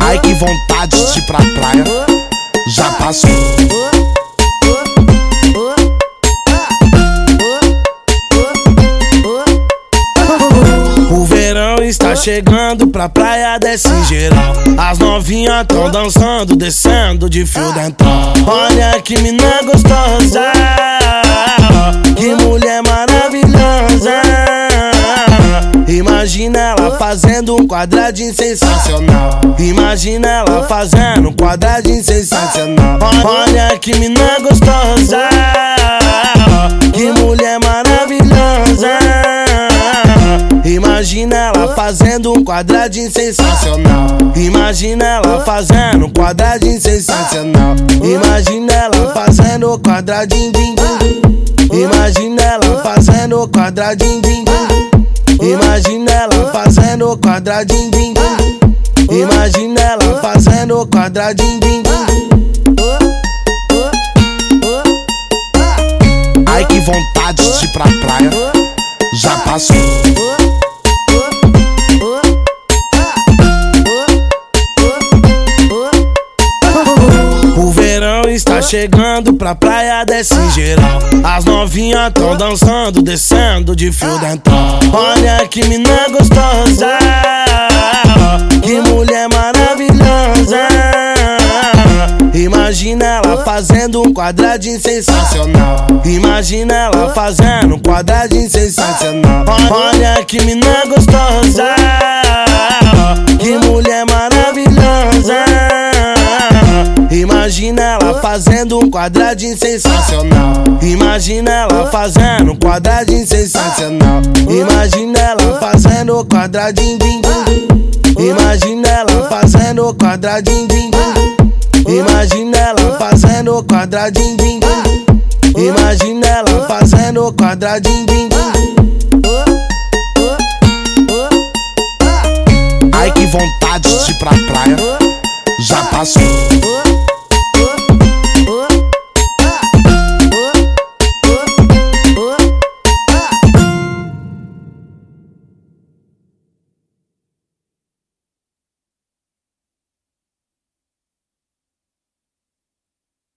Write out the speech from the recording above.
Ai que vontade de ir pra praia já passou. O verão está chegando pra praia desse geral. As novinhas tão dançando, descendo de fio dental. Olha que mina gostosa, Imagina ela fazendo um quadradinho sensacional. Imagina ela fazendo um quadradinho sensacional. Olha que mina gostosa, que mulher maravilhosa. Imagina ela fazendo um quadradinho sensacional. Imagina ela fazendo um quadradinho sensacional. Imagina ela fazendo quadradinho din, din. Imagina ela fazendo quadradinho din, din. Imagina ela fazendo quadradinho din, din. Imagina ela fazendo quadradinho din, din. Ai que vontade de ir pra praia já passou. Chegando pra praia desse geral. As novinhas tão dançando, descendo de fio dental. Olha que mina gostosa, que mulher maravilhosa. Imagina ela fazendo um quadradinho sensacional. Imagina ela fazendo um quadradinho sensacional. Olha que mina gostosa, fazendo um quadradinho sensacional. Imagina ela fazendo um quadradinho sensacional. Imagina ela fazendo o quadradinho din, din. Imagina ela fazendo o quadradinho din, din. Imagina ela fazendo o quadradinho din, din. Imagina ela fazendo o quadradinho din, din. Ai que vontade de ir pra praia já passou.